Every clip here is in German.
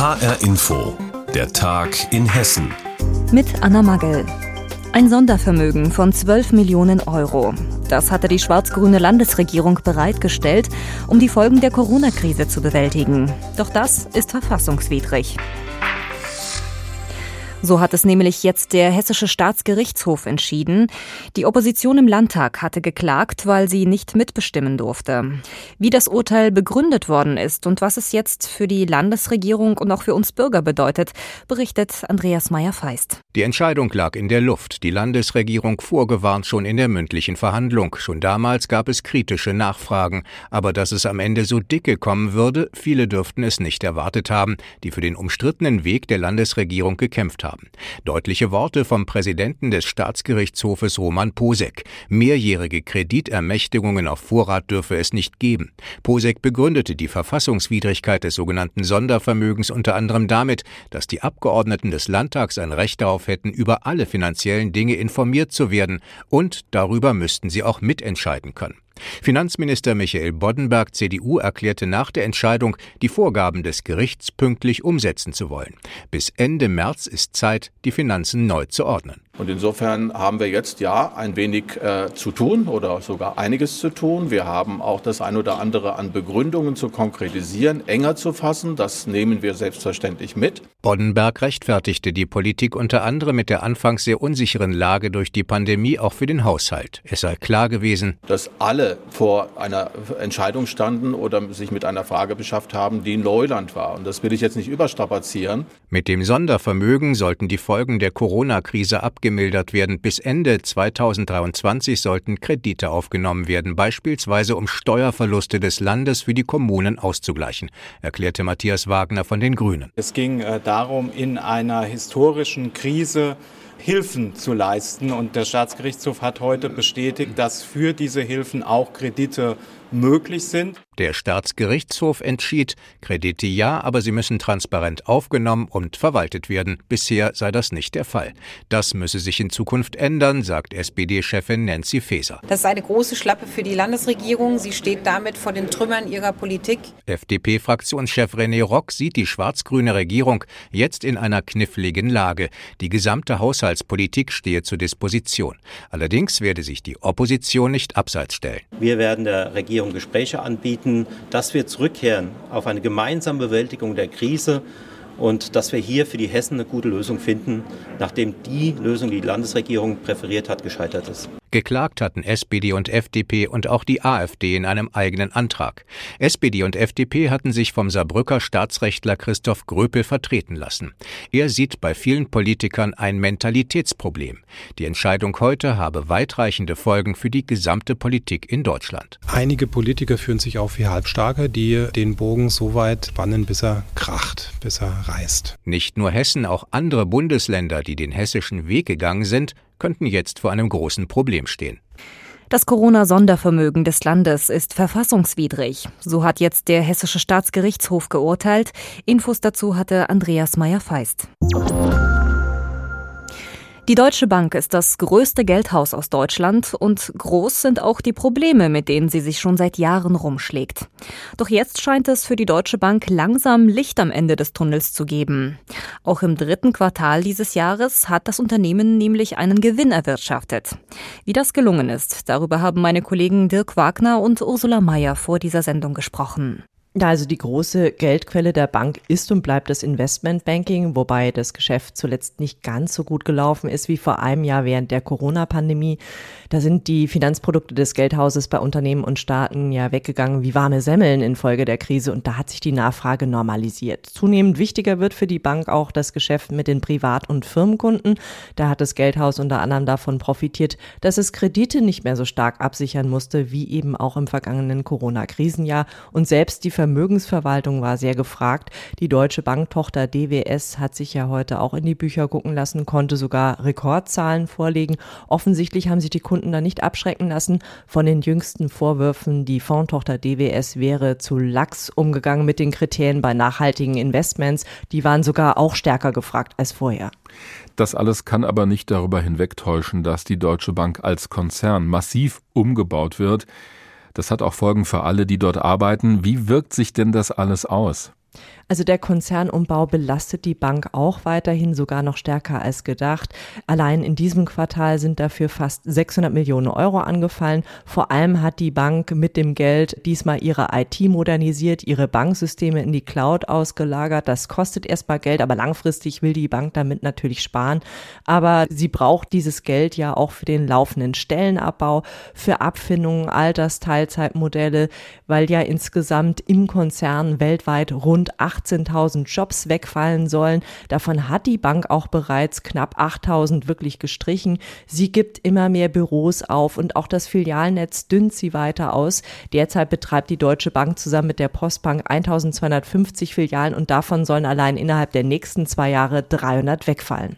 HR Info, der Tag in Hessen. Mit Anna Magel. Ein Sondervermögen von 12 Millionen Euro. Das hatte die schwarz-grüne Landesregierung bereitgestellt, um die Folgen der Corona-Krise zu bewältigen. Doch das ist verfassungswidrig. So hat es nämlich jetzt der Hessische Staatsgerichtshof entschieden. Die Opposition im Landtag hatte geklagt, weil sie nicht mitbestimmen durfte. Wie das Urteil begründet worden ist und was es jetzt für die Landesregierung und auch für uns Bürger bedeutet, berichtet Andreas Meyer-Feist. Die Entscheidung lag in der Luft. Die Landesregierung vorgewarnt schon in der mündlichen Verhandlung. Schon damals gab es kritische Nachfragen. Aber dass es am Ende so dicke kommen würde, viele dürften es nicht erwartet haben, die für den umstrittenen Weg der Landesregierung gekämpft haben haben. Deutliche Worte vom Präsidenten des Staatsgerichtshofes Roman Posek. Mehrjährige Kreditermächtigungen auf Vorrat dürfe es nicht geben. Posek begründete die Verfassungswidrigkeit des sogenannten Sondervermögens unter anderem damit, dass die Abgeordneten des Landtags ein Recht darauf hätten, über alle finanziellen Dinge informiert zu werden und darüber müssten sie auch mitentscheiden können. Finanzminister Michael Boddenberg, CDU, erklärte nach der Entscheidung, die Vorgaben des Gerichts pünktlich umsetzen zu wollen. Bis Ende März ist Zeit, die Finanzen neu zu ordnen. Und insofern haben wir jetzt ja ein wenig äh, zu tun oder sogar einiges zu tun. Wir haben auch das ein oder andere an Begründungen zu konkretisieren, enger zu fassen. Das nehmen wir selbstverständlich mit. Boddenberg rechtfertigte die Politik unter anderem mit der anfangs sehr unsicheren Lage durch die Pandemie auch für den Haushalt. Es sei klar gewesen, dass alle vor einer Entscheidung standen oder sich mit einer Frage beschafft haben, die Neuland war. Und das will ich jetzt nicht überstrapazieren. Mit dem Sondervermögen sollten die Folgen der Corona-Krise abgemildert werden. Bis Ende 2023 sollten Kredite aufgenommen werden, beispielsweise um Steuerverluste des Landes für die Kommunen auszugleichen, erklärte Matthias Wagner von den Grünen. Es ging äh, darum, in einer historischen Krise Hilfen zu leisten. Und der Staatsgerichtshof hat heute bestätigt, dass für diese Hilfen auch Kredite möglich sind. Der Staatsgerichtshof entschied, Kredite ja, aber sie müssen transparent aufgenommen und verwaltet werden. Bisher sei das nicht der Fall. Das müsse sich in Zukunft ändern, sagt SPD-Chefin Nancy Faeser. Das ist eine große Schlappe für die Landesregierung. Sie steht damit vor den Trümmern ihrer Politik. FDP-Fraktionschef René Rock sieht die schwarz-grüne Regierung jetzt in einer kniffligen Lage. Die gesamte Haushaltspolitik stehe zur Disposition. Allerdings werde sich die Opposition nicht abseits stellen. Wir werden der Regierung Gespräche anbieten dass wir zurückkehren auf eine gemeinsame Bewältigung der Krise und dass wir hier für die Hessen eine gute Lösung finden, nachdem die Lösung, die die Landesregierung präferiert hat, gescheitert ist. Geklagt hatten SPD und FDP und auch die AfD in einem eigenen Antrag. SPD und FDP hatten sich vom Saarbrücker Staatsrechtler Christoph Gröpel vertreten lassen. Er sieht bei vielen Politikern ein Mentalitätsproblem. Die Entscheidung heute habe weitreichende Folgen für die gesamte Politik in Deutschland. Einige Politiker fühlen sich auf wie Halbstarke, die den Bogen so weit spannen, bis er kracht, bis er reißt. Nicht nur Hessen, auch andere Bundesländer, die den hessischen Weg gegangen sind, könnten jetzt vor einem großen Problem stehen. Das Corona-Sondervermögen des Landes ist verfassungswidrig. So hat jetzt der Hessische Staatsgerichtshof geurteilt. Infos dazu hatte Andreas Meyer-Feist. Die Deutsche Bank ist das größte Geldhaus aus Deutschland und groß sind auch die Probleme, mit denen sie sich schon seit Jahren rumschlägt. Doch jetzt scheint es für die Deutsche Bank langsam Licht am Ende des Tunnels zu geben. Auch im dritten Quartal dieses Jahres hat das Unternehmen nämlich einen Gewinn erwirtschaftet. Wie das gelungen ist, darüber haben meine Kollegen Dirk Wagner und Ursula Mayer vor dieser Sendung gesprochen. Ja, also die große Geldquelle der Bank ist und bleibt das Investmentbanking, wobei das Geschäft zuletzt nicht ganz so gut gelaufen ist wie vor einem Jahr während der Corona-Pandemie. Da sind die Finanzprodukte des Geldhauses bei Unternehmen und Staaten ja weggegangen wie warme Semmeln infolge der Krise und da hat sich die Nachfrage normalisiert. Zunehmend wichtiger wird für die Bank auch das Geschäft mit den Privat- und Firmenkunden. Da hat das Geldhaus unter anderem davon profitiert, dass es Kredite nicht mehr so stark absichern musste wie eben auch im vergangenen Corona-Krisenjahr und selbst die Vermögensverwaltung war sehr gefragt. Die Deutsche Banktochter DWS hat sich ja heute auch in die Bücher gucken lassen, konnte sogar Rekordzahlen vorlegen. Offensichtlich haben sich die Kunden da nicht abschrecken lassen von den jüngsten Vorwürfen, die Fondtochter DWS wäre zu lax umgegangen mit den Kriterien bei nachhaltigen Investments. Die waren sogar auch stärker gefragt als vorher. Das alles kann aber nicht darüber hinwegtäuschen, dass die Deutsche Bank als Konzern massiv umgebaut wird. Das hat auch Folgen für alle, die dort arbeiten. Wie wirkt sich denn das alles aus? Also der Konzernumbau belastet die Bank auch weiterhin sogar noch stärker als gedacht. Allein in diesem Quartal sind dafür fast 600 Millionen Euro angefallen. Vor allem hat die Bank mit dem Geld diesmal ihre IT modernisiert, ihre Banksysteme in die Cloud ausgelagert. Das kostet erstmal Geld, aber langfristig will die Bank damit natürlich sparen. Aber sie braucht dieses Geld ja auch für den laufenden Stellenabbau, für Abfindungen, Altersteilzeitmodelle, weil ja insgesamt im Konzern weltweit rund 18.000 Jobs wegfallen sollen. Davon hat die Bank auch bereits knapp 8.000 wirklich gestrichen. Sie gibt immer mehr Büros auf und auch das Filialnetz dünnt sie weiter aus. Derzeit betreibt die Deutsche Bank zusammen mit der Postbank 1.250 Filialen und davon sollen allein innerhalb der nächsten zwei Jahre 300 wegfallen.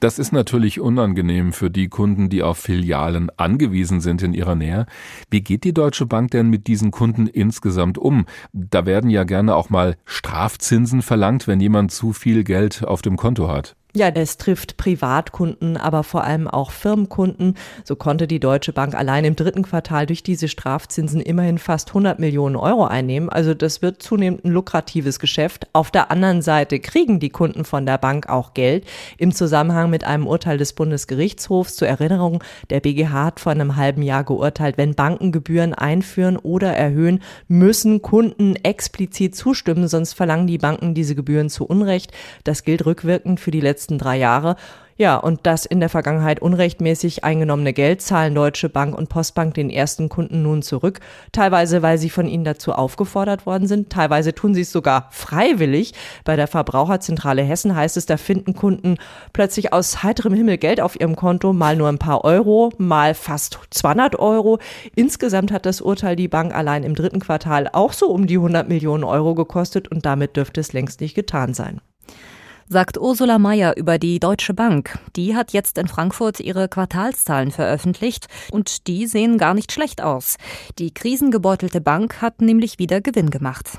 Das ist natürlich unangenehm für die Kunden, die auf Filialen angewiesen sind in ihrer Nähe. Wie geht die Deutsche Bank denn mit diesen Kunden insgesamt um? Da werden ja gerne auch mal Strafzinsen verlangt, wenn jemand zu viel Geld auf dem Konto hat. Ja, das trifft Privatkunden, aber vor allem auch Firmenkunden. So konnte die Deutsche Bank allein im dritten Quartal durch diese Strafzinsen immerhin fast 100 Millionen Euro einnehmen. Also das wird zunehmend ein lukratives Geschäft. Auf der anderen Seite kriegen die Kunden von der Bank auch Geld. Im Zusammenhang mit einem Urteil des Bundesgerichtshofs zur Erinnerung, der BGH hat vor einem halben Jahr geurteilt, wenn Banken Gebühren einführen oder erhöhen, müssen Kunden explizit zustimmen, sonst verlangen die Banken diese Gebühren zu Unrecht. Das gilt rückwirkend für die letzten letzten drei Jahre. Ja, und das in der Vergangenheit unrechtmäßig eingenommene Geld zahlen Deutsche Bank und Postbank den ersten Kunden nun zurück. Teilweise, weil sie von ihnen dazu aufgefordert worden sind. Teilweise tun sie es sogar freiwillig. Bei der Verbraucherzentrale Hessen heißt es, da finden Kunden plötzlich aus heiterem Himmel Geld auf ihrem Konto, mal nur ein paar Euro, mal fast 200 Euro. Insgesamt hat das Urteil die Bank allein im dritten Quartal auch so um die 100 Millionen Euro gekostet und damit dürfte es längst nicht getan sein sagt Ursula Mayer über die Deutsche Bank. Die hat jetzt in Frankfurt ihre Quartalszahlen veröffentlicht und die sehen gar nicht schlecht aus. Die krisengebeutelte Bank hat nämlich wieder Gewinn gemacht.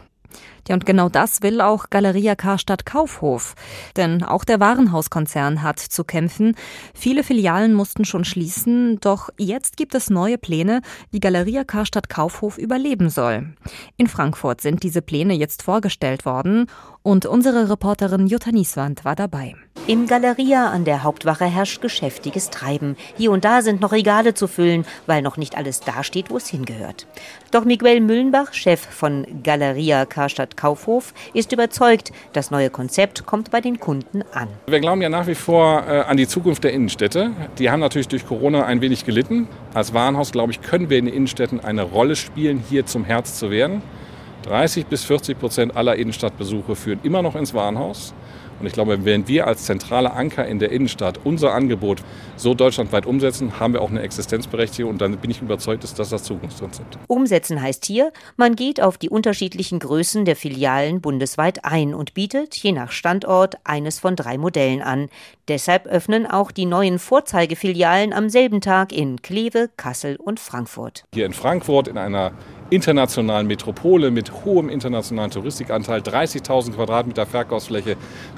Ja, und genau das will auch Galeria Karstadt Kaufhof. Denn auch der Warenhauskonzern hat zu kämpfen. Viele Filialen mussten schon schließen, doch jetzt gibt es neue Pläne, wie Galeria Karstadt Kaufhof überleben soll. In Frankfurt sind diese Pläne jetzt vorgestellt worden und unsere Reporterin Jutta Nieswand war dabei. Im Galeria an der Hauptwache herrscht geschäftiges Treiben. Hier und da sind noch Regale zu füllen, weil noch nicht alles dasteht, wo es hingehört. Doch Miguel Müllenbach, Chef von Galeria Karstadt Kaufhof, ist überzeugt, das neue Konzept kommt bei den Kunden an. Wir glauben ja nach wie vor äh, an die Zukunft der Innenstädte. Die haben natürlich durch Corona ein wenig gelitten. Als Warenhaus, glaube ich, können wir in den Innenstädten eine Rolle spielen, hier zum Herz zu werden. 30 bis 40 Prozent aller Innenstadtbesuche führen immer noch ins Warenhaus. Und ich glaube, wenn wir als zentraler Anker in der Innenstadt unser Angebot so deutschlandweit umsetzen, haben wir auch eine Existenzberechtigung und dann bin ich überzeugt, dass das das Zukunftskonzept. Umsetzen heißt hier, man geht auf die unterschiedlichen Größen der Filialen bundesweit ein und bietet je nach Standort eines von drei Modellen an. Deshalb öffnen auch die neuen Vorzeigefilialen am selben Tag in Kleve, Kassel und Frankfurt. Hier in Frankfurt in einer internationalen Metropole mit hohem internationalen Touristikanteil, 30.000 Quadratmeter Verkaufsfläche.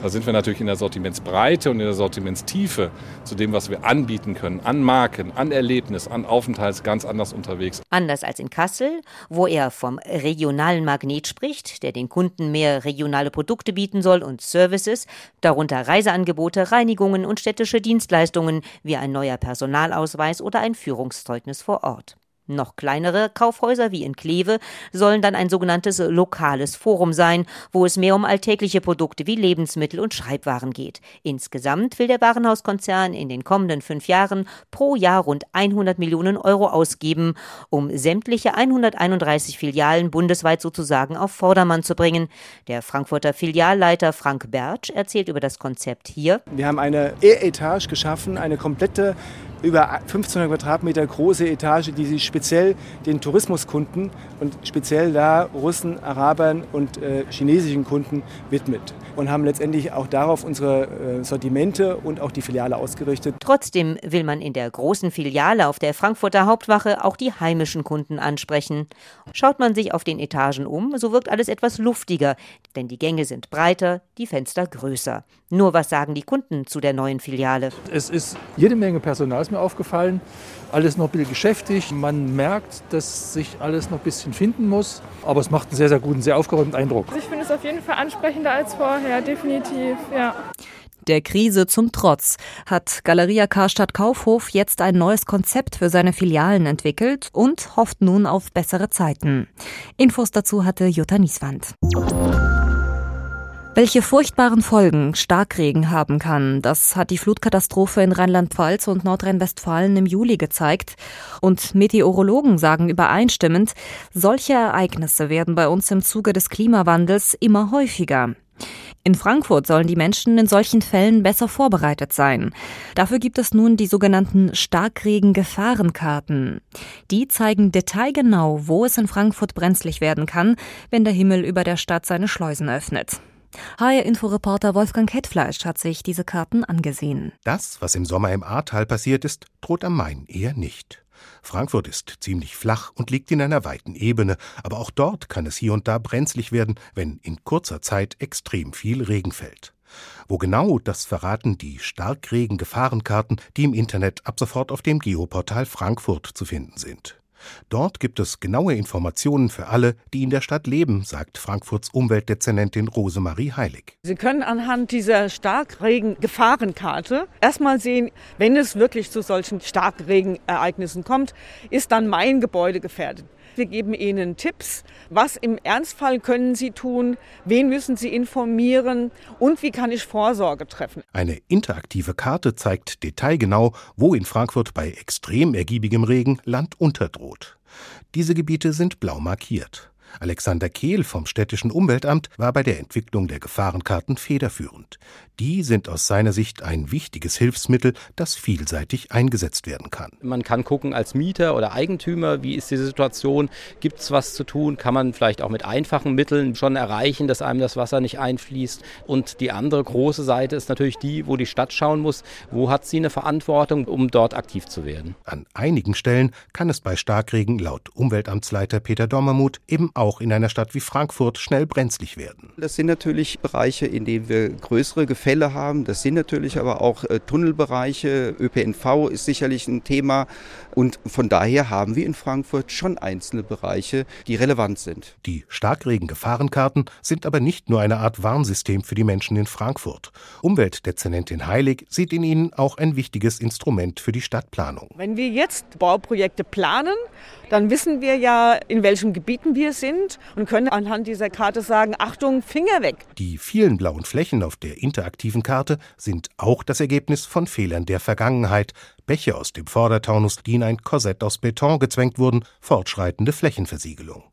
Da sind wir natürlich in der Sortimentsbreite und in der Sortimentstiefe zu dem, was wir anbieten können, an Marken, an Erlebnis, an Aufenthalts ganz anders unterwegs. Anders als in Kassel, wo er vom regionalen Magnet spricht, der den Kunden mehr regionale Produkte bieten soll und Services, darunter Reiseangebote, Reinigungen und städtische Dienstleistungen wie ein neuer Personalausweis oder ein Führungszeugnis vor Ort. Noch kleinere Kaufhäuser wie in Kleve sollen dann ein sogenanntes lokales Forum sein, wo es mehr um alltägliche Produkte wie Lebensmittel und Schreibwaren geht. Insgesamt will der Warenhauskonzern in den kommenden fünf Jahren pro Jahr rund 100 Millionen Euro ausgeben, um sämtliche 131 Filialen bundesweit sozusagen auf Vordermann zu bringen. Der Frankfurter Filialleiter Frank Bertsch erzählt über das Konzept hier. Wir haben eine E-Etage geschaffen, eine komplette über 1500 Quadratmeter große Etage, die sich speziell den Tourismuskunden und speziell da Russen, Arabern und äh, chinesischen Kunden widmet. Und haben letztendlich auch darauf unsere äh, Sortimente und auch die Filiale ausgerichtet. Trotzdem will man in der großen Filiale auf der Frankfurter Hauptwache auch die heimischen Kunden ansprechen. Schaut man sich auf den Etagen um, so wirkt alles etwas luftiger, denn die Gänge sind breiter, die Fenster größer. Nur was sagen die Kunden zu der neuen Filiale? Es ist jede Menge Personal, ist mir aufgefallen. Alles noch ein bisschen geschäftig. Man merkt, dass sich alles noch ein bisschen finden muss. Aber es macht einen sehr, sehr guten, sehr aufgeräumten Eindruck. Also ich finde es auf jeden Fall ansprechender als vorher, definitiv, ja. Der Krise zum Trotz hat Galeria Karstadt Kaufhof jetzt ein neues Konzept für seine Filialen entwickelt und hofft nun auf bessere Zeiten. Infos dazu hatte Jutta Nieswand. Welche furchtbaren Folgen Starkregen haben kann, das hat die Flutkatastrophe in Rheinland-Pfalz und Nordrhein-Westfalen im Juli gezeigt. Und Meteorologen sagen übereinstimmend, solche Ereignisse werden bei uns im Zuge des Klimawandels immer häufiger. In Frankfurt sollen die Menschen in solchen Fällen besser vorbereitet sein. Dafür gibt es nun die sogenannten Starkregen-Gefahrenkarten. Die zeigen detailgenau, wo es in Frankfurt brenzlig werden kann, wenn der Himmel über der Stadt seine Schleusen öffnet. HR-Inforeporter Wolfgang Kettfleisch hat sich diese Karten angesehen. Das, was im Sommer im Ahrtal passiert ist, droht am Main eher nicht. Frankfurt ist ziemlich flach und liegt in einer weiten Ebene, aber auch dort kann es hier und da brenzlig werden, wenn in kurzer Zeit extrem viel Regen fällt. Wo genau, das verraten die Starkregen-Gefahrenkarten, die im Internet ab sofort auf dem Geoportal Frankfurt zu finden sind. Dort gibt es genaue Informationen für alle, die in der Stadt leben, sagt Frankfurts Umweltdezernentin Rosemarie Heilig. Sie können anhand dieser Starkregen-Gefahrenkarte erstmal sehen, wenn es wirklich zu solchen Starkregenereignissen kommt, ist dann mein Gebäude gefährdet. Wir geben Ihnen Tipps, was im Ernstfall können Sie tun, wen müssen Sie informieren und wie kann ich Vorsorge treffen. Eine interaktive Karte zeigt detailgenau, wo in Frankfurt bei extrem ergiebigem Regen Land unterdroht. Diese Gebiete sind blau markiert. Alexander Kehl vom städtischen Umweltamt war bei der Entwicklung der Gefahrenkarten federführend. Die sind aus seiner Sicht ein wichtiges Hilfsmittel, das vielseitig eingesetzt werden kann. Man kann gucken als Mieter oder Eigentümer, wie ist die Situation, gibt es was zu tun, kann man vielleicht auch mit einfachen Mitteln schon erreichen, dass einem das Wasser nicht einfließt. Und die andere große Seite ist natürlich die, wo die Stadt schauen muss, wo hat sie eine Verantwortung, um dort aktiv zu werden. An einigen Stellen kann es bei Starkregen laut Umweltamtsleiter Peter Dommermuth eben auch in einer Stadt wie Frankfurt schnell brenzlig werden. Das sind natürlich Bereiche, in denen wir größere Gefälle Fälle haben. Das sind natürlich aber auch äh, Tunnelbereiche. ÖPNV ist sicherlich ein Thema. Und von daher haben wir in Frankfurt schon einzelne Bereiche, die relevant sind. Die Starkregen-Gefahrenkarten sind aber nicht nur eine Art Warnsystem für die Menschen in Frankfurt. Umweltdezernentin Heilig sieht in ihnen auch ein wichtiges Instrument für die Stadtplanung. Wenn wir jetzt Bauprojekte planen, dann wissen wir ja, in welchen Gebieten wir sind und können anhand dieser Karte sagen, Achtung, Finger weg. Die vielen blauen Flächen auf der interaktiven Karte sind auch das Ergebnis von Fehlern der Vergangenheit. Bäche aus dem Vordertaunus, die in ein Korsett aus Beton gezwängt wurden, fortschreitende Flächenversiegelung.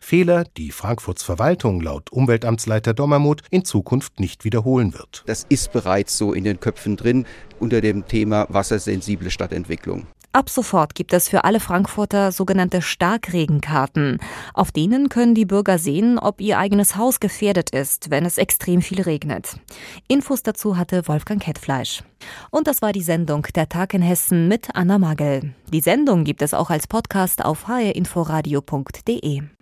Fehler, die Frankfurts Verwaltung laut Umweltamtsleiter Dommermuth in Zukunft nicht wiederholen wird. Das ist bereits so in den Köpfen drin unter dem Thema wassersensible Stadtentwicklung. Ab sofort gibt es für alle Frankfurter sogenannte Starkregenkarten. Auf denen können die Bürger sehen, ob ihr eigenes Haus gefährdet ist, wenn es extrem viel regnet. Infos dazu hatte Wolfgang Kettfleisch. Und das war die Sendung Der Tag in Hessen mit Anna Magel. Die Sendung gibt es auch als Podcast auf hrinforadio.de.